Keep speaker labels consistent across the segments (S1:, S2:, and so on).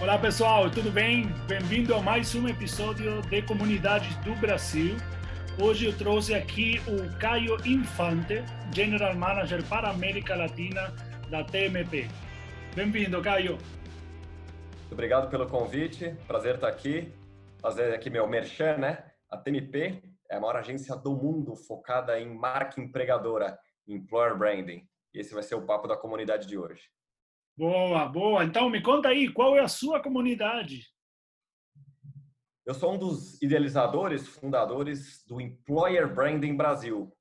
S1: Olá pessoal, tudo bem? Bem-vindo a mais um episódio de Comunidades do Brasil. Hoje eu trouxe aqui o Caio Infante, General Manager para a América Latina da TMP. Bem-vindo, Caio.
S2: Obrigado pelo convite, prazer estar aqui. Fazer aqui meu merchan, né? A TMP é a maior agência do mundo focada em marca empregadora, employer branding. E esse vai ser o papo da comunidade de hoje.
S1: Boa, boa. Então me conta aí, qual é a sua comunidade?
S2: Eu sou um dos idealizadores, fundadores do Employer Branding Brasil.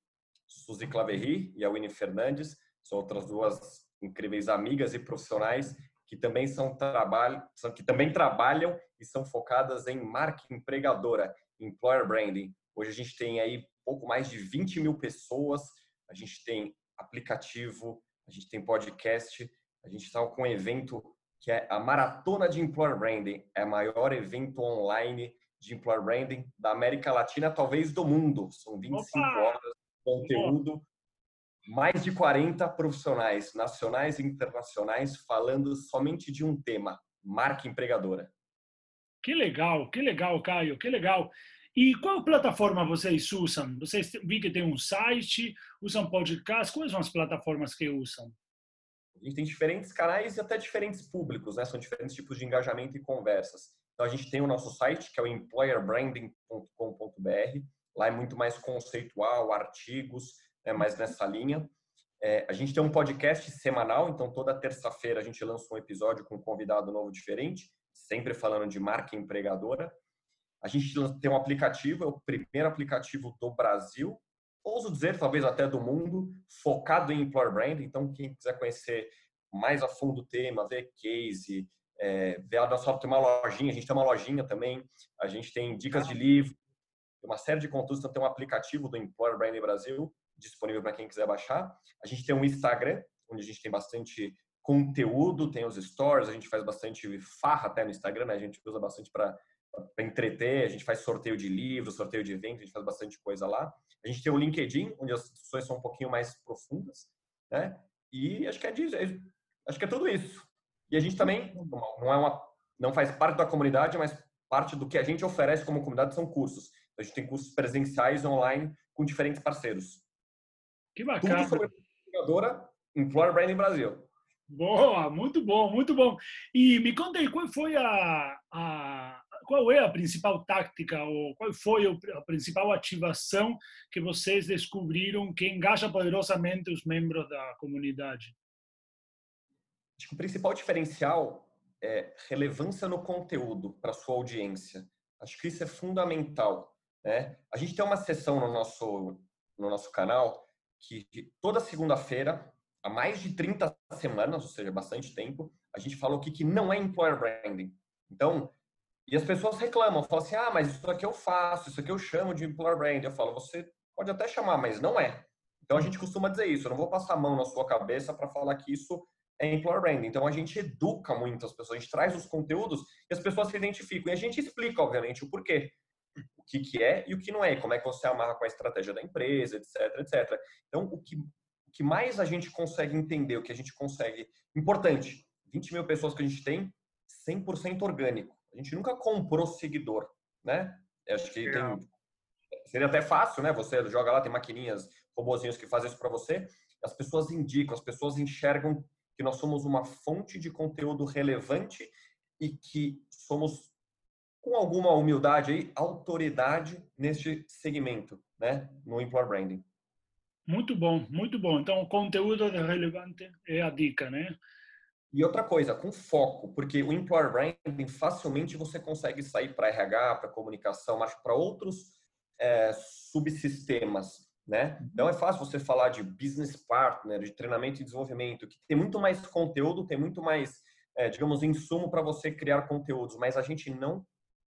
S2: Suzy Claverry e a Winnie Fernandes são outras duas incríveis amigas e profissionais que também são trabalho, que também trabalham e são focadas em marca empregadora, employer branding. Hoje a gente tem aí pouco mais de 20 mil pessoas, a gente tem aplicativo, a gente tem podcast, a gente está com um evento que é a Maratona de Employer Branding, é o maior evento online de Employer Branding da América Latina, talvez do mundo. São 25 Opa! horas de conteúdo, mais de 40 profissionais nacionais e internacionais falando somente de um tema, marca empregadora.
S1: Que legal, que legal, Caio, que legal. E qual plataforma vocês usam? Vocês vi que tem um site, usam podcast, quais são as plataformas que usam?
S2: A gente tem diferentes canais e até diferentes públicos, né? São diferentes tipos de engajamento e conversas. Então a gente tem o nosso site, que é o employerbranding.com.br. Lá é muito mais conceitual, artigos, é mais nessa linha. É, a gente tem um podcast semanal, então toda terça-feira a gente lança um episódio com um convidado novo diferente, sempre falando de marca empregadora. A gente tem um aplicativo, é o primeiro aplicativo do Brasil, ouso dizer, talvez até do mundo, focado em employer brand. Então, quem quiser conhecer mais a fundo o tema, ver case, é, ver a nossa tem uma lojinha, a gente tem uma lojinha também, a gente tem dicas de livro, uma série de conteúdos, então tem um aplicativo do Employer Brand Brasil disponível para quem quiser baixar. A gente tem um Instagram, onde a gente tem bastante conteúdo, tem os stories, a gente faz bastante farra até no Instagram, né? A gente usa bastante para entreter, a gente faz sorteio de livros, sorteio de eventos, a gente faz bastante coisa lá. A gente tem o LinkedIn, onde as discussões são um pouquinho mais profundas, né? E acho que é disso, acho que é tudo isso. E a gente também não é uma não faz parte da comunidade, mas parte do que a gente oferece como comunidade são cursos. A gente tem cursos presenciais online com diferentes parceiros.
S1: Que bacana.
S2: Tudo sobre a Employer Branding Brasil.
S1: Boa, muito bom, muito bom. E me conta aí, qual foi a, a qual é a principal tática ou qual foi a principal ativação que vocês descobriram que engaja poderosamente os membros da comunidade?
S2: Acho que o principal diferencial é relevância no conteúdo para sua audiência. Acho que isso é fundamental. Né? A gente tem uma sessão no nosso, no nosso canal que toda segunda-feira, há mais de 30 semanas, ou seja, bastante tempo, a gente fala o que, que não é employer branding. Então, e as pessoas reclamam, falam assim: ah, mas isso aqui eu faço, isso aqui eu chamo de employer brand. Eu falo: você pode até chamar, mas não é. Então a gente costuma dizer isso: eu não vou passar a mão na sua cabeça para falar que isso é employer brand. Então a gente educa muito as pessoas, a gente traz os conteúdos e as pessoas se identificam. E a gente explica, obviamente, o porquê. O que, que é e o que não é, como é que você amarra com a estratégia da empresa, etc, etc. Então, o que, o que mais a gente consegue entender, o que a gente consegue. Importante: 20 mil pessoas que a gente tem, 100% orgânico. A gente nunca comprou seguidor, né? Acho que tem, seria até fácil, né? Você joga lá, tem maquininhas, robozinhos que fazem isso para você. As pessoas indicam, as pessoas enxergam que nós somos uma fonte de conteúdo relevante e que somos, com alguma humildade aí, autoridade neste segmento, né? No employer branding.
S1: Muito bom, muito bom. Então, conteúdo relevante é a dica, né?
S2: E outra coisa, com foco, porque o employer branding facilmente você consegue sair para RH, para comunicação, mas para outros é, subsistemas, né? Uhum. Então é fácil você falar de business partner, de treinamento e desenvolvimento, que tem muito mais conteúdo, tem muito mais, é, digamos, insumo para você criar conteúdos, mas a gente não,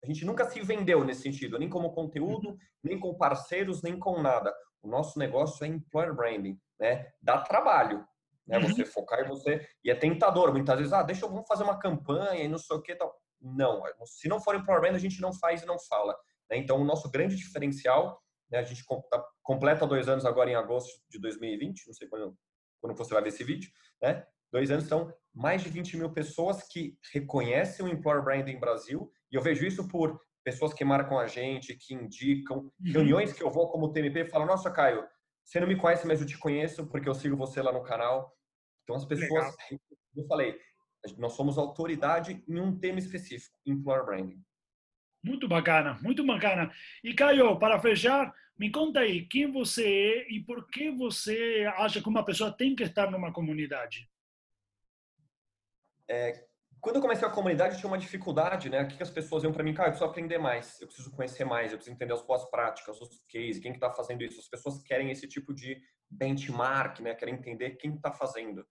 S2: a gente nunca se vendeu nesse sentido, nem como conteúdo, uhum. nem com parceiros, nem com nada. O nosso negócio é employer branding, né? Dá trabalho, né? Uhum. Você focar em você e é tentador muitas vezes. Ah, deixa eu vamos fazer uma campanha e não sei o que tal. Não, se não for em Power Brand, a gente não faz e não fala. Né? Então, o nosso grande diferencial, né? a gente tá, completa dois anos agora em agosto de 2020, não sei quando, quando você vai ver esse vídeo, né? dois anos, são mais de 20 mil pessoas que reconhecem o Employer Branding Brasil, e eu vejo isso por pessoas que marcam a gente, que indicam, uhum. reuniões que eu vou como TMP e falo, nossa, Caio, você não me conhece, mas eu te conheço porque eu sigo você lá no canal. Então as pessoas, Legal. eu falei, nós somos autoridade em um tema específico, Employer Branding.
S1: Muito bacana, muito bacana. E Caio, para fechar, me conta aí quem você é e por que você acha que uma pessoa tem que estar numa comunidade.
S2: É, quando eu comecei a comunidade, eu tinha uma dificuldade, né? O que as pessoas iam para mim, cara, eu preciso aprender mais, eu preciso conhecer mais, eu preciso entender as boas práticas, os cases, quem está fazendo isso. As pessoas querem esse tipo de benchmark, né? Querem entender quem está fazendo.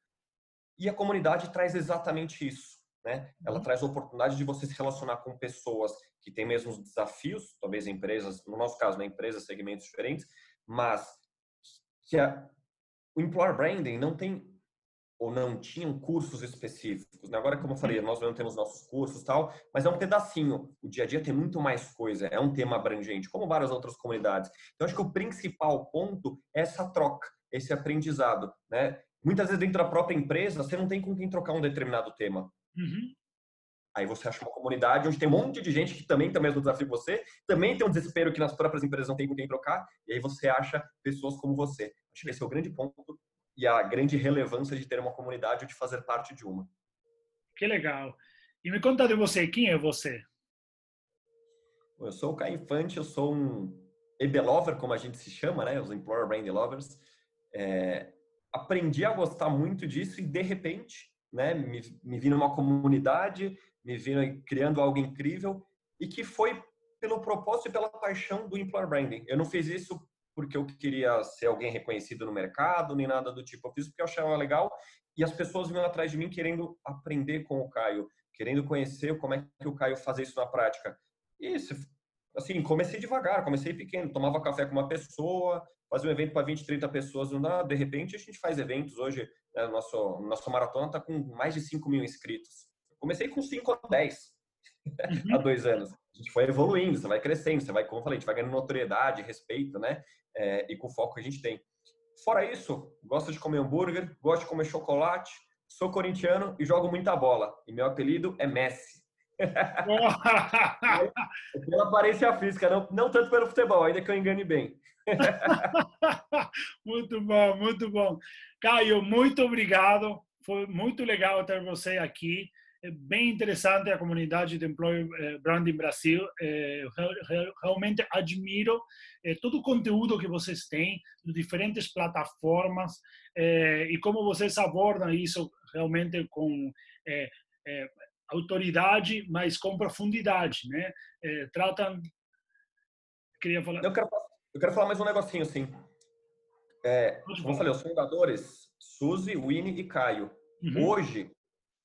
S2: E a comunidade traz exatamente isso, né? Ela uhum. traz a oportunidade de você se relacionar com pessoas que têm mesmos desafios, talvez empresas, no nosso caso, né, empresas, segmentos diferentes, mas que a, o employer branding não tem ou não tinham cursos específicos. Né? Agora, como eu falei, nós não temos nossos cursos tal, mas é um pedacinho. O dia a dia tem muito mais coisa, é um tema abrangente, como várias outras comunidades. Então, acho que o principal ponto é essa troca, esse aprendizado. Né? Muitas vezes, dentro da própria empresa, você não tem com quem trocar um determinado tema. Uhum. Aí você acha uma comunidade onde tem um monte de gente que também tem o mesmo desafio que você, também tem um desespero que nas próprias empresas não tem com quem trocar, e aí você acha pessoas como você. Acho que esse é o grande ponto e a grande relevância de ter uma comunidade ou de fazer parte de uma.
S1: Que legal. E me conta de você, quem é você?
S2: Eu sou o Caio Infante, eu sou um EB Lover, como a gente se chama, né? Os Employer Brand Lovers. É, aprendi a gostar muito disso e, de repente, né, me, me vi numa comunidade, me vi criando algo incrível e que foi pelo propósito e pela paixão do Employer Branding. Eu não fiz isso porque eu queria ser alguém reconhecido no mercado, nem nada do tipo. Eu fiz porque eu achava legal e as pessoas vinham atrás de mim querendo aprender com o Caio, querendo conhecer como é que o Caio faz isso na prática. E isso, assim, comecei devagar, comecei pequeno, tomava café com uma pessoa, fazia um evento para 20, 30 pessoas, de repente a gente faz eventos hoje, né, nosso, nosso maratona está com mais de 5 mil inscritos. comecei com 5 a 10 uhum. há dois anos. A gente foi evoluindo, você vai crescendo, você vai, como eu falei, a gente vai ganhando notoriedade, respeito, né? É, e com o foco que a gente tem. Fora isso, gosto de comer hambúrguer, gosto de comer chocolate, sou corintiano e jogo muita bola. E meu apelido é Messi. pela aparência física, não, não tanto pelo futebol, ainda que eu engane bem.
S1: muito bom, muito bom. Caio, muito obrigado. Foi muito legal ter você aqui é bem interessante a comunidade de Employer eh, Branding Brasil. É, realmente admiro é, todo o conteúdo que vocês têm, de diferentes plataformas, e como vocês abordam isso realmente com autoridade, mas com profundidade, né? tratam.
S2: Queria falar. Eu quero, eu quero falar mais um negocinho assim. É, como eu falei, os fundadores, Suzy, Winnie e Caio. Uhum. Hoje,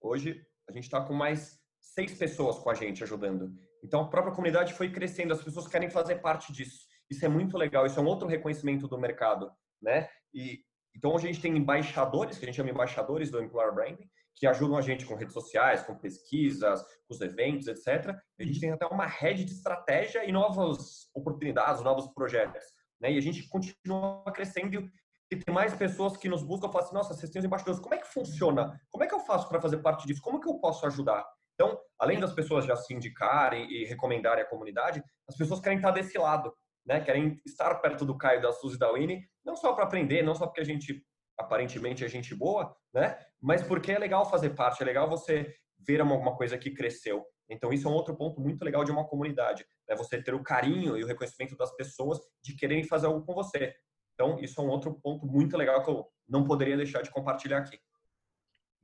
S2: hoje a gente está com mais seis pessoas com a gente ajudando. Então, a própria comunidade foi crescendo, as pessoas querem fazer parte disso. Isso é muito legal, isso é um outro reconhecimento do mercado, né? E então, a gente tem embaixadores, que a gente chama embaixadores do Employer Branding, que ajudam a gente com redes sociais, com pesquisas, com os eventos, etc. A gente tem até uma rede de estratégia e novas oportunidades, novos projetos. Né? E a gente continua crescendo e tem mais pessoas que nos buscam e falam assim, nossa, vocês têm os embaixadores, como é que funciona? Como é que eu faço para fazer parte disso? Como que eu posso ajudar? Então, além das pessoas já se indicarem e recomendarem a comunidade, as pessoas querem estar desse lado, né? Querem estar perto do Caio, da Suzy da Winnie, não só para aprender, não só porque a gente aparentemente é gente boa, né? Mas porque é legal fazer parte, é legal você ver uma, coisa que cresceu. Então, isso é um outro ponto muito legal de uma comunidade, é né? você ter o carinho e o reconhecimento das pessoas de quererem fazer algo com você. Então, isso é um outro ponto muito legal que eu não poderia deixar de compartilhar aqui.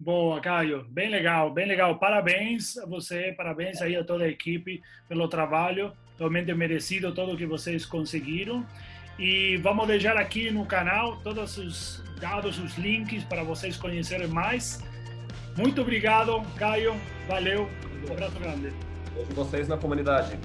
S1: Boa, Caio. Bem legal, bem legal. Parabéns a você, parabéns aí a toda a equipe pelo trabalho. Realmente merecido tudo o que vocês conseguiram. E vamos deixar aqui no canal todos os dados, os links para vocês conhecerem mais. Muito obrigado, Caio. Valeu. Um abraço grande.
S2: Vejo vocês na comunidade.